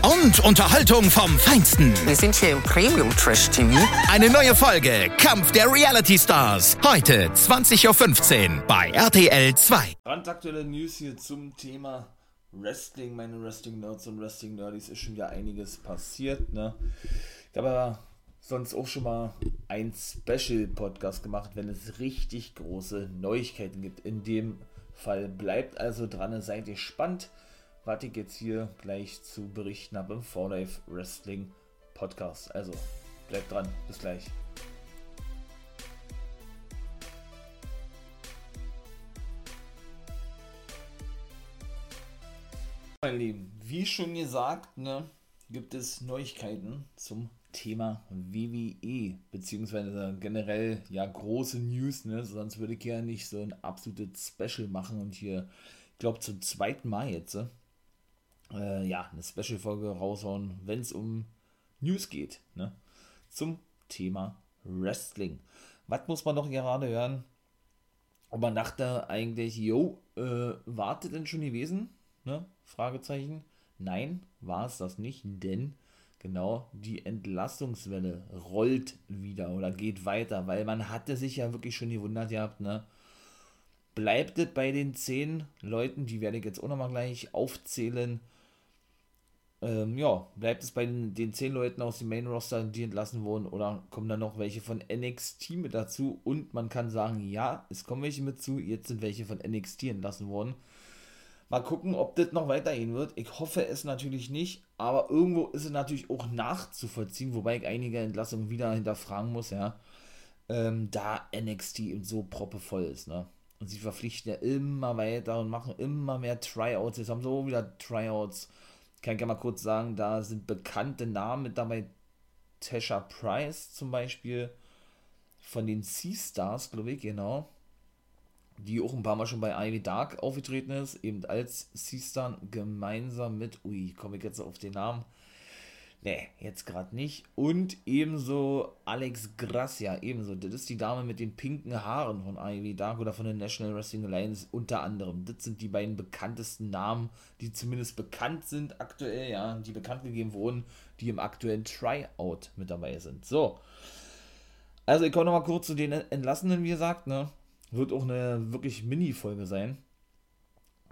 Und Unterhaltung vom Feinsten. Wir sind hier im Premium Trash TV. Eine neue Folge Kampf der Reality Stars. Heute 20.15 Uhr bei RTL 2. Brandaktuelle News hier zum Thema Wrestling. Meine Wrestling Nerds und Wrestling Nerdies ist schon ja einiges passiert. Ne? Ich habe aber sonst auch schon mal ein Special-Podcast gemacht, wenn es richtig große Neuigkeiten gibt. In dem Fall bleibt also dran, seid ihr gespannt was ich jetzt hier gleich zu berichten habe im 4Life Wrestling Podcast. Also bleibt dran, bis gleich. Mein Lieben, wie schon gesagt, ne, gibt es Neuigkeiten zum Thema WWE, beziehungsweise generell ja große News, ne? Sonst würde ich ja nicht so ein absolutes Special machen und hier, ich glaube, zum zweiten Mal jetzt, ne? Äh, ja, eine Special-Folge raushauen, wenn es um News geht, ne? Zum Thema Wrestling. Was muss man doch gerade hören? Und man dachte eigentlich, jo, äh, wartet denn schon gewesen? Ne? Fragezeichen. Nein, war es das nicht, denn genau die Entlastungswelle rollt wieder oder geht weiter, weil man hatte sich ja wirklich schon gewundert gehabt, ne? Bleibt es bei den zehn Leuten, die werde ich jetzt auch nochmal gleich aufzählen, ähm, ja, bleibt es bei den, den zehn Leuten aus dem Main Roster, die entlassen wurden, oder kommen dann noch welche von NXT mit dazu? Und man kann sagen, ja, es kommen welche mit zu, jetzt sind welche von NXT entlassen worden. Mal gucken, ob das noch weitergehen wird. Ich hoffe es natürlich nicht, aber irgendwo ist es natürlich auch nachzuvollziehen, wobei ich einige Entlassungen wieder hinterfragen muss, ja. Ähm, da NXT eben so proppevoll ist, ne? Und sie verpflichten ja immer weiter und machen immer mehr Tryouts. Jetzt haben sie auch wieder Tryouts kann ich ja mal kurz sagen, da sind bekannte Namen mit dabei. Tasha Price zum Beispiel von den Sea-Stars, glaube ich, genau. Die auch ein paar Mal schon bei Ivy Dark aufgetreten ist, eben als Sea-Star gemeinsam mit, ui, komme ich jetzt auf den Namen, Nee, jetzt gerade nicht. Und ebenso Alex Gracia, ebenso. Das ist die Dame mit den pinken Haaren von Ivy Dark oder von der National Wrestling Alliance unter anderem. Das sind die beiden bekanntesten Namen, die zumindest bekannt sind aktuell, ja, die bekannt gegeben wurden, die im aktuellen Tryout mit dabei sind. So. Also ich komme nochmal kurz zu den Entlassenen, wie gesagt, ne? Wird auch eine wirklich Mini-Folge sein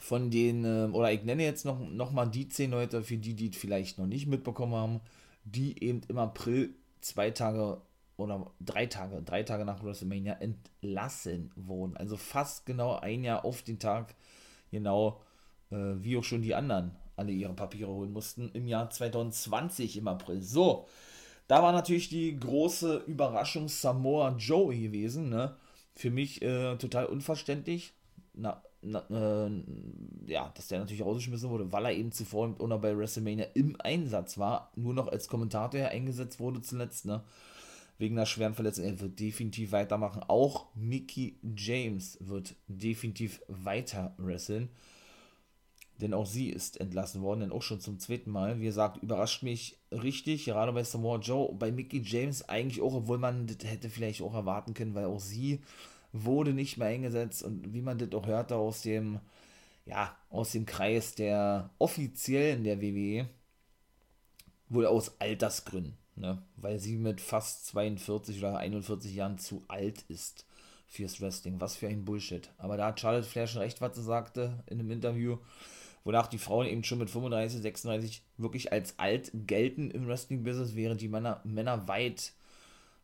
von den, ähm, oder ich nenne jetzt noch, noch mal die zehn Leute, für die, die vielleicht noch nicht mitbekommen haben, die eben im April zwei Tage oder drei Tage, drei Tage nach WrestleMania entlassen wurden. Also fast genau ein Jahr auf den Tag, genau äh, wie auch schon die anderen alle ihre Papiere holen mussten im Jahr 2020 im April. So, da war natürlich die große Überraschung Samoa Joe gewesen. Ne? Für mich äh, total unverständlich. Na, na, äh, ja, dass der natürlich rausgeschmissen wurde, weil er eben zuvor auch noch bei WrestleMania im Einsatz war, nur noch als Kommentator eingesetzt wurde zuletzt, ne? Wegen einer schweren Verletzung. Er wird definitiv weitermachen. Auch Mickey James wird definitiv weiter wresteln. Denn auch sie ist entlassen worden, denn auch schon zum zweiten Mal. Wie gesagt, überrascht mich richtig, gerade bei Samoa Joe, bei Mickey James eigentlich auch, obwohl man das hätte vielleicht auch erwarten können, weil auch sie wurde nicht mehr eingesetzt und wie man das auch hörte aus dem, ja, aus dem Kreis der Offiziellen der WWE, wohl aus Altersgründen, ne? weil sie mit fast 42 oder 41 Jahren zu alt ist fürs Wrestling. Was für ein Bullshit. Aber da hat Charlotte Flair schon recht, was sie sagte in einem Interview, wonach die Frauen eben schon mit 35, 36 wirklich als alt gelten im Wrestling-Business, während die Männer, Männer weit,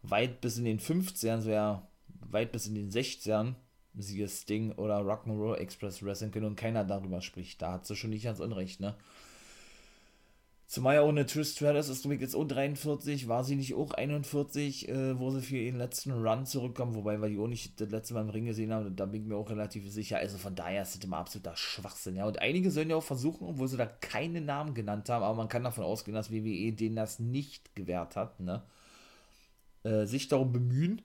weit bis in den 50ern, so ja weit bis in den 60ern, siehe Sting oder Rock'n'Roll Express Wrestling können und keiner darüber spricht. Da hat sie schon nicht ganz unrecht, ne? Zumal ja ohne Trish Stratus ist jetzt auch 43, war sie nicht auch 41, äh, wo sie für ihren letzten Run zurückkommen, wobei wir die auch nicht das letzte Mal im Ring gesehen haben, da bin ich mir auch relativ sicher. Also von daher ist das immer absoluter Schwachsinn, ja. Und einige sollen ja auch versuchen, obwohl sie da keine Namen genannt haben, aber man kann davon ausgehen, dass WWE denen das nicht gewährt hat, ne? Äh, sich darum bemühen,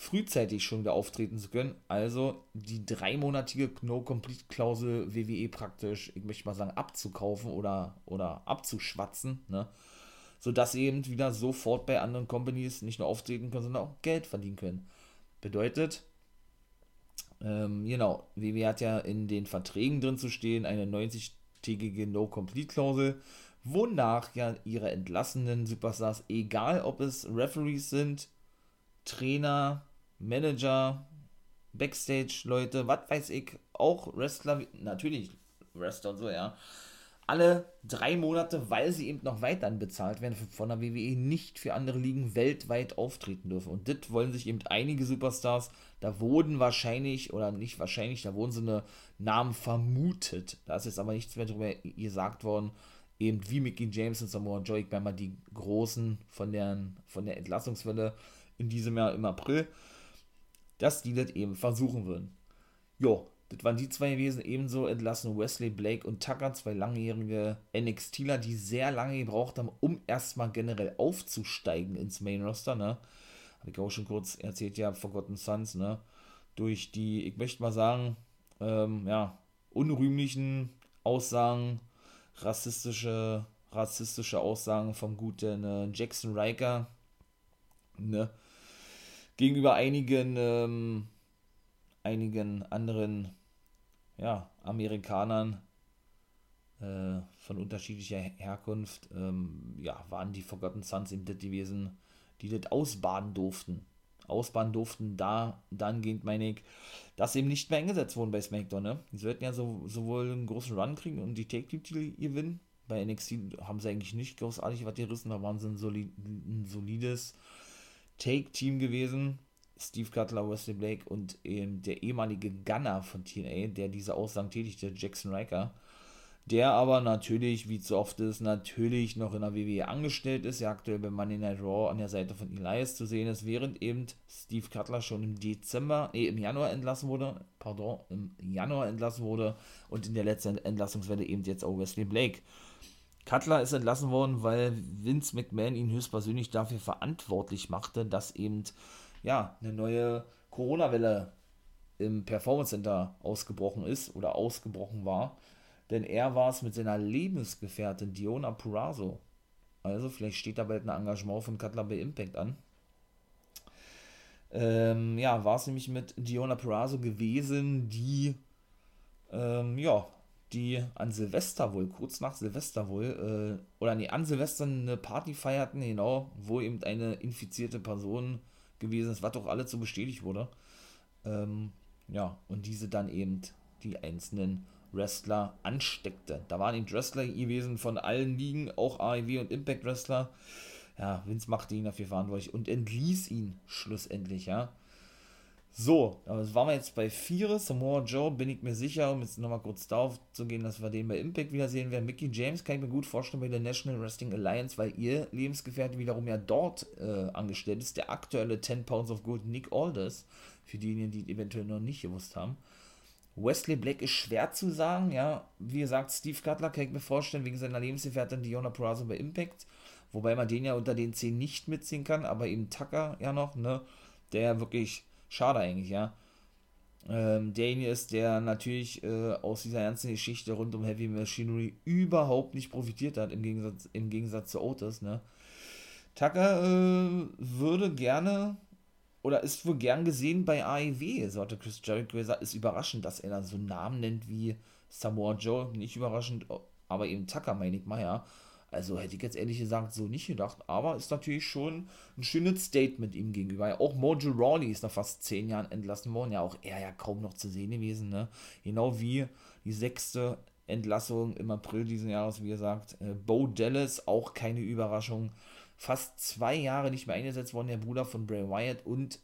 frühzeitig schon wieder auftreten zu können. Also die dreimonatige No-Complete-Klausel WWE praktisch, ich möchte mal sagen, abzukaufen oder, oder abzuschwatzen, ne? sodass sie eben wieder sofort bei anderen Companies nicht nur auftreten können, sondern auch Geld verdienen können. Bedeutet, ähm, genau, WWE hat ja in den Verträgen drin zu stehen, eine 90-tägige No-Complete-Klausel, wonach ja ihre entlassenen Superstars, egal ob es Referees sind, Trainer, Manager, Backstage-Leute, was weiß ich, auch Wrestler, natürlich Wrestler und so, ja, alle drei Monate, weil sie eben noch weiterhin bezahlt werden von der WWE, nicht für andere Ligen weltweit auftreten dürfen. Und das wollen sich eben einige Superstars, da wurden wahrscheinlich, oder nicht wahrscheinlich, da wurden so eine Namen vermutet. Da ist jetzt aber nichts mehr darüber gesagt worden, eben wie Mickey James und Samoa Joe, ich mal die Großen von der, von der Entlassungswelle in diesem Jahr im April dass die das eben versuchen würden. Jo, das waren die zwei gewesen, ebenso entlassen Wesley Blake und Tucker, zwei langjährige NXTler, die sehr lange gebraucht haben, um erstmal generell aufzusteigen ins Main Roster, ne? Habe ich auch schon kurz erzählt, ja, Forgotten Sons, ne? Durch die, ich möchte mal sagen, ähm, ja, unrühmlichen Aussagen, rassistische, rassistische Aussagen vom guten äh, Jackson Riker, ne? Gegenüber einigen, ähm, einigen anderen ja, Amerikanern äh, von unterschiedlicher Herkunft, ähm, ja, waren die Forgotten Sons eben das gewesen, die das ausbaden durften. Ausbaden durften, da, dahingehend meine ich, dass eben nicht mehr eingesetzt wurden bei SmackDown. Ne? Die sollten ja so, sowohl einen großen Run kriegen und die Take-Titel gewinnen. Bei NXT haben sie eigentlich nicht großartig was gerissen, da waren sie ein, solid, ein solides Take-Team gewesen. Steve Cutler, Wesley Blake und ähm, der ehemalige Gunner von TNA, der diese Aussagen tätigte, Jackson Riker, der aber natürlich, wie so oft ist, natürlich noch in der WWE angestellt ist, der aktuell bei Monday Night Raw an der Seite von Elias zu sehen ist, während eben Steve Cutler schon im Dezember, nee, im Januar entlassen wurde, pardon, im Januar entlassen wurde und in der letzten Entlassungswelle eben jetzt auch Wesley Blake. Cutler ist entlassen worden, weil Vince McMahon ihn höchstpersönlich dafür verantwortlich machte, dass eben ja eine neue Corona-Welle im Performance Center ausgebrochen ist oder ausgebrochen war. Denn er war es mit seiner Lebensgefährtin Diona Purazo. Also vielleicht steht da bald ein Engagement von Cutler bei Impact an. Ähm, ja, war es nämlich mit Diona Purazo gewesen, die ähm, ja, die an Silvester wohl, kurz nach Silvester wohl, äh, oder nee, an Silvester eine Party feierten, genau, wo eben eine infizierte Person gewesen ist, was doch alles so bestätigt wurde. Ähm, ja, und diese dann eben die einzelnen Wrestler ansteckte. Da waren eben Wrestler gewesen von allen Ligen, auch AEW und Impact Wrestler. Ja, Vince machte ihn dafür verantwortlich und entließ ihn schlussendlich, ja. So, das waren wir jetzt bei Viere. Samoa Joe bin ich mir sicher, um jetzt nochmal kurz darauf zu gehen, dass wir den bei Impact wiedersehen werden. Mickey James kann ich mir gut vorstellen bei der National Wrestling Alliance, weil ihr Lebensgefährte wiederum ja dort äh, angestellt ist. Der aktuelle 10 Pounds of Gold Nick Alders, für diejenigen, die eventuell noch nicht gewusst haben. Wesley Black ist schwer zu sagen, ja. Wie gesagt, Steve Cutler kann ich mir vorstellen, wegen seiner Lebensgefährtin Diona Purazo bei Impact. Wobei man den ja unter den 10 nicht mitziehen kann, aber eben Tucker ja noch, ne. Der wirklich Schade eigentlich, ja. Ähm, derjenige ist, der natürlich äh, aus dieser ganzen Geschichte rund um Heavy Machinery überhaupt nicht profitiert hat, im Gegensatz, im Gegensatz zu Otis, ne. Tucker äh, würde gerne oder ist wohl gern gesehen bei AEW, so hatte Chris Jericho gesagt. Ist überraschend, dass er da so Namen nennt wie Samoa Joe. Nicht überraschend, aber eben Tucker, meine ich mal, ja. Also hätte ich jetzt ehrlich gesagt so nicht gedacht, aber ist natürlich schon ein schönes Statement ihm gegenüber. Auch Mojo Rawley ist nach fast zehn Jahren entlassen worden, ja auch er ja kaum noch zu sehen gewesen, ne? Genau wie die sechste Entlassung im April diesen Jahres, wie gesagt. Äh, Bo Dallas, auch keine Überraschung. Fast zwei Jahre nicht mehr eingesetzt worden, der Bruder von Bray Wyatt und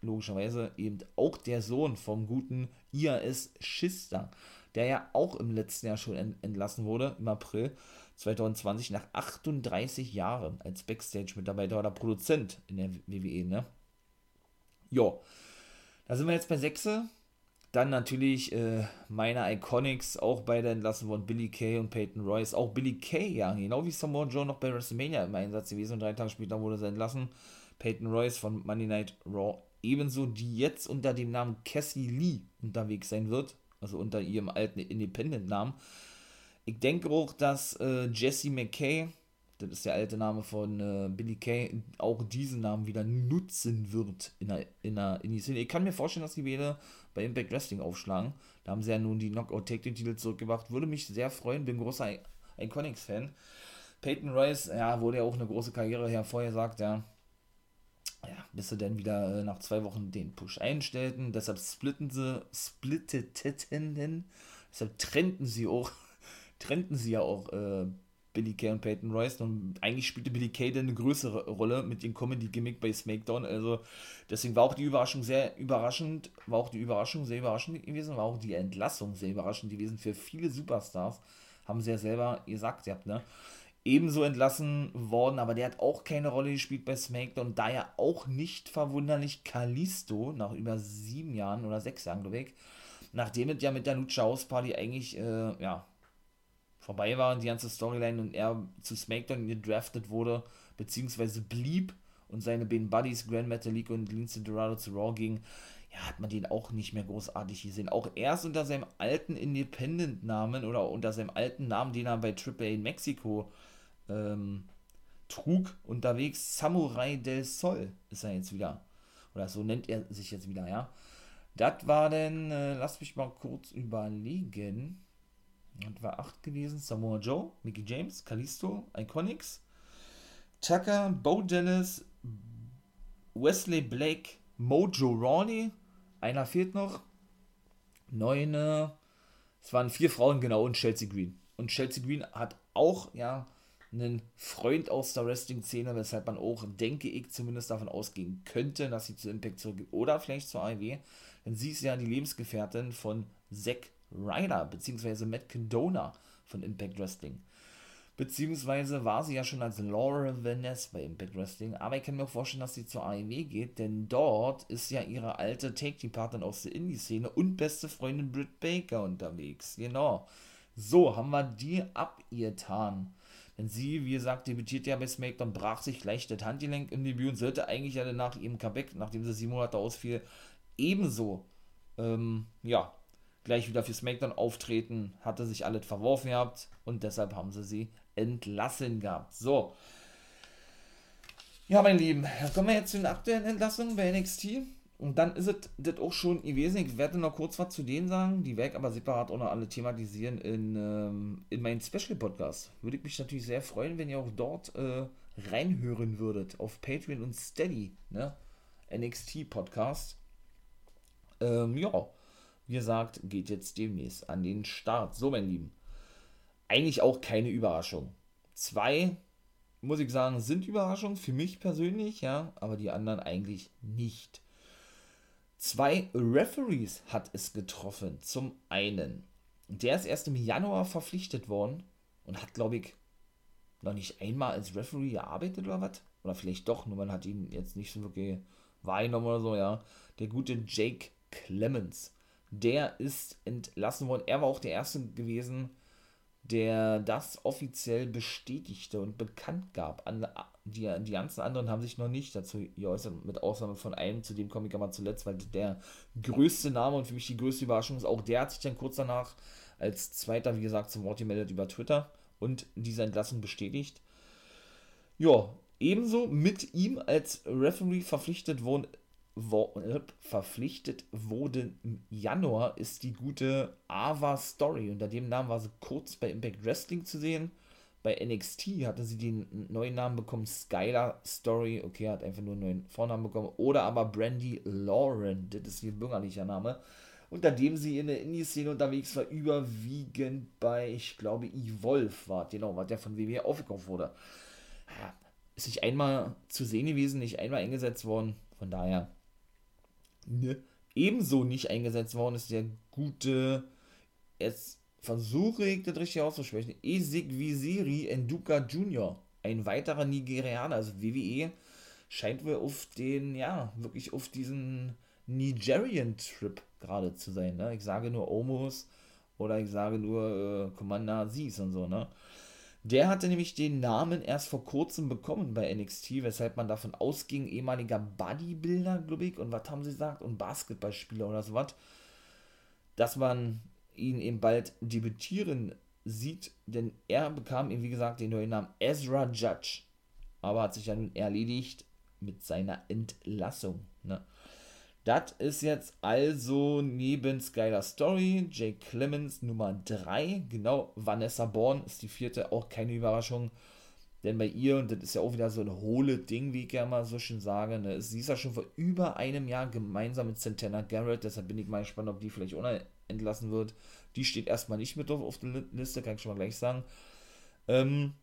logischerweise eben auch der Sohn vom guten IAS Schister der ja auch im letzten Jahr schon entlassen wurde, im April 2020, nach 38 Jahren als Backstage-Mitarbeiter oder Produzent in der WWE, ne? Jo, da sind wir jetzt bei 6. Dann natürlich äh, meine Iconics, auch beide entlassen worden, Billy Kay und Peyton Royce. Auch Billy Kay, ja, genau wie Samoa Joe noch bei WrestleMania im Einsatz gewesen und drei Tage später wurde sie entlassen. Peyton Royce von Monday Night Raw ebenso, die jetzt unter dem Namen Cassie Lee unterwegs sein wird, also unter ihrem alten Independent-Namen. Ich denke auch, dass äh, Jesse McKay, das ist der alte Name von äh, Billy Kay, auch diesen Namen wieder nutzen wird in der, in der in die Szene. Ich kann mir vorstellen, dass die wieder bei Impact Wrestling aufschlagen. Da haben sie ja nun die Knockout Take den Titel zurückgebracht. Würde mich sehr freuen, bin großer Iconics-Fan. Peyton Royce, ja, wurde ja auch eine große Karriere hervorgesagt, ja. Ja, bis sie dann wieder äh, nach zwei Wochen den Push einstellten. Deshalb splitten sie, splitteten, deshalb trennten sie auch, trennten sie ja auch äh, Billy Kay und Peyton Royce. Und eigentlich spielte Billy Kay dann eine größere Rolle mit dem Comedy-Gimmick bei SmackDown. Also deswegen war auch die Überraschung sehr überraschend, war auch die Überraschung sehr überraschend gewesen, war auch die Entlassung sehr überraschend gewesen für viele Superstars. Haben sie ja selber gesagt, ihr habt, ne? Ebenso entlassen worden, aber der hat auch keine Rolle gespielt bei SmackDown. Daher auch nicht verwunderlich Kalisto nach über sieben Jahren oder sechs Jahren, glaube ich. Nachdem es ja mit der Lucha House Party eigentlich, äh, ja, vorbei war, die ganze Storyline und er zu SmackDown gedraftet wurde, beziehungsweise blieb und seine beiden Buddies Grand Metalico und Lince Dorado zu Raw gingen, ja, hat man den auch nicht mehr großartig gesehen. Auch erst unter seinem alten Independent-Namen oder unter seinem alten Namen, den er bei AAA in Mexiko ähm, trug, unterwegs, Samurai del Sol ist er jetzt wieder. Oder so nennt er sich jetzt wieder, ja. Das war denn, äh, lass mich mal kurz überlegen. Und war 8 gewesen. Samoa Joe, Mickey James, Kalisto, Iconics, Tucker, Bo Dallas, Wesley Blake, Mojo Rawley. Einer fehlt noch. Neune. Es waren vier Frauen, genau, und Chelsea Green. Und Chelsea Green hat auch, ja, einen Freund aus der Wrestling-Szene, weshalb man auch, denke ich, zumindest davon ausgehen könnte, dass sie zu Impact zurückgeht oder vielleicht zur AEW. Denn sie ist ja die Lebensgefährtin von Zack Ryder, beziehungsweise Matt Condona von Impact Wrestling. Beziehungsweise war sie ja schon als Laura Vaness bei Impact Wrestling, aber ich kann mir auch vorstellen, dass sie zur AEW geht, denn dort ist ja ihre alte Take-Team-Partnerin aus der Indie-Szene und beste Freundin Britt Baker unterwegs. Genau. So, haben wir die abgetan. Denn sie, wie gesagt, debütiert ja bei SmackDown, brach sich gleich das Handgelenk im Debüt und sollte eigentlich ja nach ihrem Comeback, nachdem sie sieben Monate ausfiel, ebenso, ähm, ja, gleich wieder für SmackDown auftreten, hatte sich alles verworfen gehabt und deshalb haben sie sie entlassen gehabt. So. Ja, meine Lieben, kommen wir jetzt zu den aktuellen Entlassungen bei NXT. Und dann ist es das auch schon gewesen. Ich werde noch kurz was zu denen sagen. Die werde ich aber separat auch noch alle thematisieren in, ähm, in meinen Special-Podcast. Würde ich mich natürlich sehr freuen, wenn ihr auch dort äh, reinhören würdet. Auf Patreon und Steady. Ne? NXT-Podcast. Ähm, ja wie gesagt, geht jetzt demnächst an den Start. So, mein Lieben. Eigentlich auch keine Überraschung. Zwei, muss ich sagen, sind Überraschungen für mich persönlich, ja, aber die anderen eigentlich nicht. Zwei Referees hat es getroffen. Zum einen, der ist erst im Januar verpflichtet worden und hat, glaube ich, noch nicht einmal als Referee gearbeitet oder was? Oder vielleicht doch, nur man hat ihn jetzt nicht so wirklich wahrgenommen oder so, ja. Der gute Jake Clemens der ist entlassen worden. Er war auch der Erste gewesen, der das offiziell bestätigte und bekannt gab. Die, die ganzen anderen haben sich noch nicht dazu geäußert, mit Ausnahme von einem, zu dem komme ich aber zuletzt, weil der größte Name und für mich die größte Überraschung ist, auch der hat sich dann kurz danach als Zweiter, wie gesagt, zum Wort gemeldet über Twitter und diese Entlassung bestätigt. Ja, ebenso mit ihm als Referee verpflichtet worden wo, verpflichtet wurde im Januar, ist die gute Ava Story. Unter dem Namen war sie kurz bei Impact Wrestling zu sehen. Bei NXT hatte sie den neuen Namen bekommen, Skylar Story. Okay, hat einfach nur einen neuen Vornamen bekommen. Oder aber Brandy Lauren, das ist ihr bürgerlicher Name. Unter dem sie in der Indie-Szene unterwegs war, überwiegend bei, ich glaube, Evolve war. Genau, war der von WWE aufgekauft wurde. Ist nicht einmal zu sehen gewesen, nicht einmal eingesetzt worden. Von daher ebenso nicht eingesetzt worden ist der gute jetzt versuche ich das richtig auszusprechen, Esik Visiri Enduka Jr., ein weiterer Nigerianer, also WWE, scheint wohl auf den, ja, wirklich auf diesen Nigerian-Trip gerade zu sein. Ne? Ich sage nur Omos oder ich sage nur äh, Commander Aziz und so, ne? Der hatte nämlich den Namen erst vor kurzem bekommen bei NXT, weshalb man davon ausging, ehemaliger Bodybuilder, glaube ich, und was haben sie gesagt, und Basketballspieler oder so was, dass man ihn eben bald debütieren sieht, denn er bekam eben, wie gesagt, den neuen Namen Ezra Judge, aber hat sich dann erledigt mit seiner Entlassung. Ne? Das ist jetzt also neben Skylar Story, Jake Clemens Nummer 3, genau, Vanessa Bourne ist die vierte, auch keine Überraschung, denn bei ihr, und das ist ja auch wieder so ein hohle Ding, wie ich ja mal so schön sage, ne, sie ist ja schon vor über einem Jahr gemeinsam mit Santana Garrett, deshalb bin ich mal gespannt, ob die vielleicht ohne entlassen wird. Die steht erstmal nicht mit auf der Liste, kann ich schon mal gleich sagen. Ähm,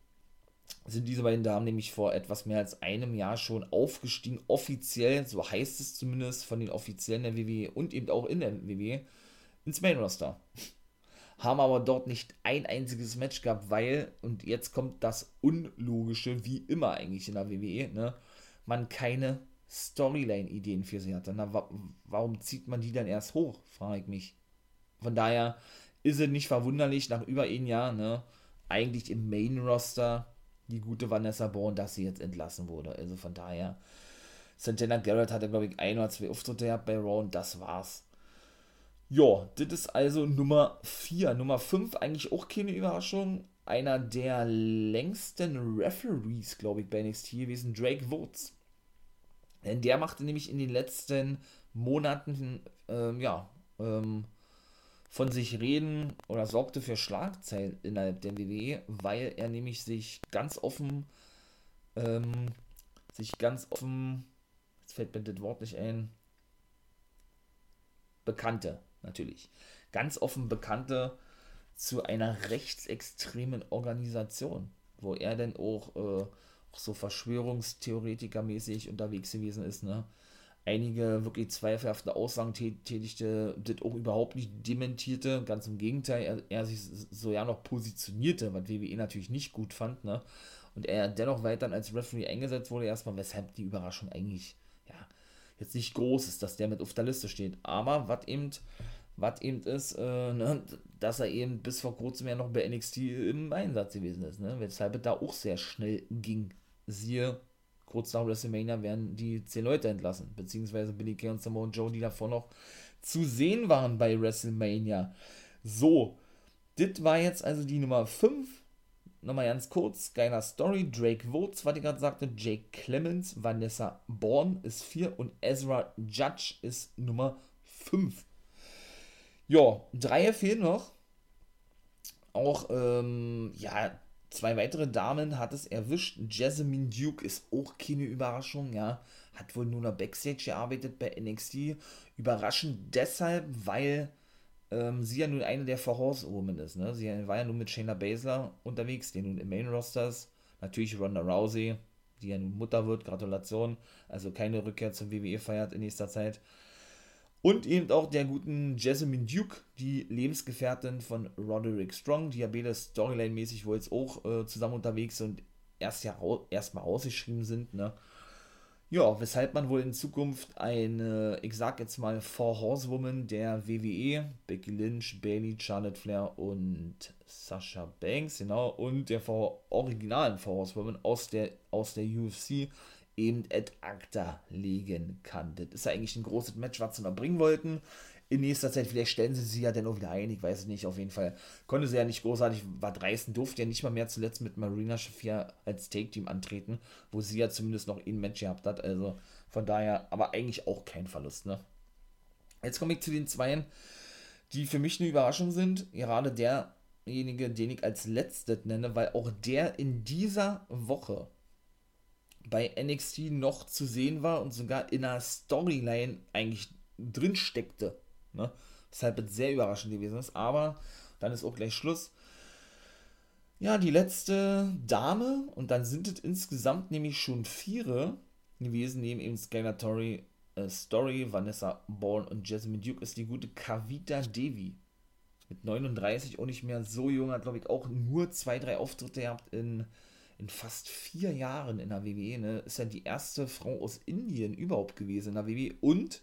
sind diese beiden Damen nämlich vor etwas mehr als einem Jahr schon aufgestiegen, offiziell, so heißt es zumindest von den Offiziellen der WWE und eben auch in der WWE, ins Main Roster. Haben aber dort nicht ein einziges Match gehabt, weil, und jetzt kommt das Unlogische, wie immer eigentlich in der WWE, ne, man keine Storyline-Ideen für sie hatte. Na, wa warum zieht man die dann erst hoch, frage ich mich. Von daher ist es nicht verwunderlich, nach über ein Jahr, ne, eigentlich im Main Roster die gute Vanessa Bourne, dass sie jetzt entlassen wurde. Also von daher, Santana Garrett hatte, glaube ich, ein oder zwei Auftritte gehabt bei Raw und das war's. Ja, das ist also Nummer 4. Nummer 5, eigentlich auch keine Überraschung. Einer der längsten Referees, glaube ich, bei NXT gewesen, Drake Woods. Denn der machte nämlich in den letzten Monaten, ähm, ja, ähm, von sich reden oder sorgte für Schlagzeilen innerhalb der WWE, weil er nämlich sich ganz offen, ähm, sich ganz offen, jetzt fällt mir das Wort nicht ein, bekannte, natürlich, ganz offen bekannte zu einer rechtsextremen Organisation, wo er dann auch, äh, auch so Verschwörungstheoretiker-mäßig unterwegs gewesen ist, ne? Einige wirklich zweifelhafte Aussagen tätigte, das auch überhaupt nicht dementierte, ganz im Gegenteil, er, er sich so ja noch positionierte, was WWE natürlich nicht gut fand, ne? Und er dennoch weiterhin als Referee eingesetzt wurde, erstmal, weshalb die Überraschung eigentlich, ja, jetzt nicht groß ist, dass der mit auf der Liste steht. Aber was eben, was eben ist, äh, ne, dass er eben bis vor kurzem ja noch bei NXT im Einsatz gewesen ist, ne? Weshalb es da auch sehr schnell ging. Siehe kurz nach WrestleMania werden die 10 Leute entlassen, beziehungsweise Billy Kay und Samoa Joe, die davor noch zu sehen waren bei WrestleMania. So, das war jetzt also die Nummer 5. Nochmal ganz kurz, geiler Story. Drake Woods, was ich gerade sagte, Jake Clemens, Vanessa Bourne ist 4 und Ezra Judge ist Nummer 5. Ja, drei fehlen noch. Auch, ähm, ja, Zwei weitere Damen hat es erwischt. Jasmine Duke ist auch keine Überraschung, ja. Hat wohl nur noch Backstage gearbeitet bei NXT. Überraschend deshalb, weil ähm, sie ja nun eine der Four Horsewomen ist, ne. Sie war ja nun mit Shayna Baszler unterwegs, die nun im Main Rosters. Natürlich Ronda Rousey, die ja nun Mutter wird, Gratulation. Also keine Rückkehr zum WWE feiert in nächster Zeit. Und eben auch der guten Jasmine Duke, die Lebensgefährtin von Roderick Strong, die ja beide Storyline-mäßig wohl jetzt auch äh, zusammen unterwegs und erst ja erstmal ausgeschrieben sind, ne? Ja, weshalb man wohl in Zukunft eine, ich sag jetzt mal, Four Horsewoman der WWE, Becky Lynch, Bailey, Charlotte Flair und Sasha Banks, genau, und der Four, originalen Four Horsewoman aus der, aus der UFC eben ad acta legen kann. Das ist ja eigentlich ein großes Match, was sie noch bringen wollten. In nächster Zeit, vielleicht stellen sie sie ja dann auch wieder ein, ich weiß es nicht, auf jeden Fall. Konnte sie ja nicht großartig, war dreisten, durfte ja nicht mal mehr zuletzt mit Marina Shafir als Take-Team antreten, wo sie ja zumindest noch ein Match gehabt hat, also von daher, aber eigentlich auch kein Verlust, ne? Jetzt komme ich zu den Zweien, die für mich eine Überraschung sind. Gerade derjenige, den ich als letztes nenne, weil auch der in dieser Woche bei NXT noch zu sehen war und sogar in einer Storyline eigentlich drin steckte. Ne? Weshalb es sehr überraschend gewesen ist. Aber dann ist auch gleich Schluss. Ja, die letzte Dame, und dann sind es insgesamt nämlich schon vier gewesen, neben eben Skylar Tori, äh, Story, Vanessa Bourne und Jasmine Duke, ist die gute Kavita Devi. mit 39 auch nicht mehr so jung, hat glaube ich auch nur zwei, drei Auftritte gehabt in, in fast vier Jahren in der WWE. Ne? Ist ja die erste Frau aus Indien überhaupt gewesen in der WWE und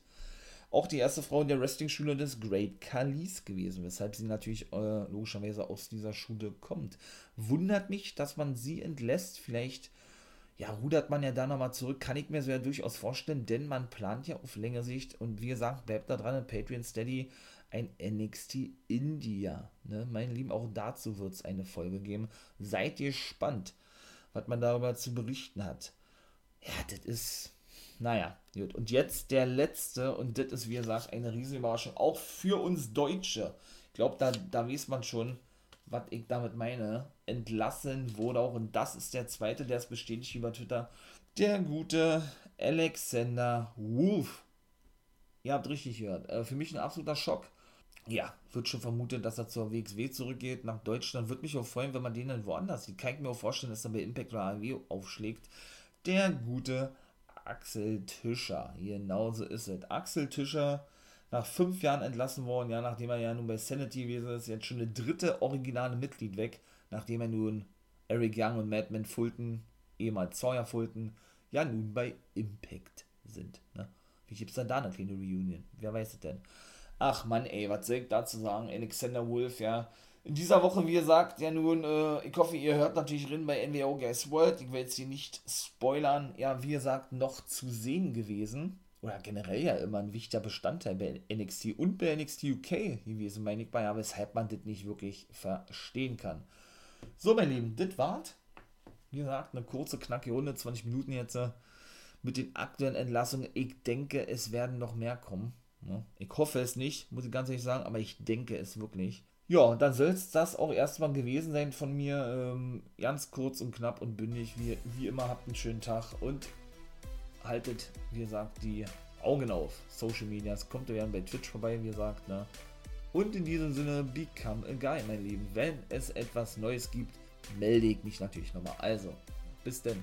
auch die erste Frau in der Wrestling-Schule des Great Kalis gewesen, weshalb sie natürlich äh, logischerweise aus dieser Schule kommt. Wundert mich, dass man sie entlässt. Vielleicht, ja, rudert man ja da nochmal zurück. Kann ich mir so ja durchaus vorstellen, denn man plant ja auf längere Sicht und wie gesagt, bleibt da dran, Patreon Steady ein NXT India. Ne? Mein Lieben, auch dazu wird es eine Folge geben. Seid ihr gespannt, was man darüber zu berichten hat. Ja, das ist naja, gut. Und jetzt der letzte, und das ist, wie gesagt, eine riesige Überraschung, auch für uns Deutsche. Ich glaube, da, da weiß man schon, was ich damit meine. Entlassen wurde auch, und das ist der zweite, der es bestätigt über Twitter, der gute Alexander Wolf. Ihr habt richtig gehört. Äh, für mich ein absoluter Schock. Ja, wird schon vermutet, dass er zur WXW zurückgeht nach Deutschland. Würde mich auch freuen, wenn man den dann woanders sieht. Kann ich mir auch vorstellen, dass er bei Impact oder AEW aufschlägt. Der gute Axel Tischer. Genauso ist es. Axel Tischer nach fünf Jahren entlassen worden, ja, nachdem er ja nun bei Sanity gewesen ist, jetzt schon eine dritte originale Mitglied weg, nachdem er nun Eric Young und Madman Fulton, ehemals Sawyer Fulton, ja nun bei Impact sind. Ne? Wie gibt es dann da eine kleine Reunion? Wer weiß es denn? Ach man, ey, was soll ich dazu sagen? Alexander Wolf, ja, in dieser Woche, wie gesagt, ja nun, äh, ich hoffe, ihr hört natürlich drin bei NWO Guys World. Ich will jetzt hier nicht spoilern. Ja, wie gesagt, noch zu sehen gewesen. Oder generell ja immer ein wichtiger Bestandteil bei NXT und bei NXT UK gewesen, meine ich bei, ja, weshalb man das nicht wirklich verstehen kann. So, mein Lieben, das war's. Wie gesagt, eine kurze, knackige Runde, 20 Minuten jetzt äh, mit den aktuellen Entlassungen. Ich denke, es werden noch mehr kommen. Ne? Ich hoffe es nicht, muss ich ganz ehrlich sagen, aber ich denke es wirklich. Ja, dann soll es das auch erstmal gewesen sein von mir. Ähm, ganz kurz und knapp und bündig. Wie, wie immer, habt einen schönen Tag und haltet, wie gesagt, die Augen auf. Social Medias. Kommt ihr bei Twitch vorbei, wie gesagt. Ne? Und in diesem Sinne, become a guy, mein Lieben. Wenn es etwas Neues gibt, melde ich mich natürlich nochmal. Also, bis denn.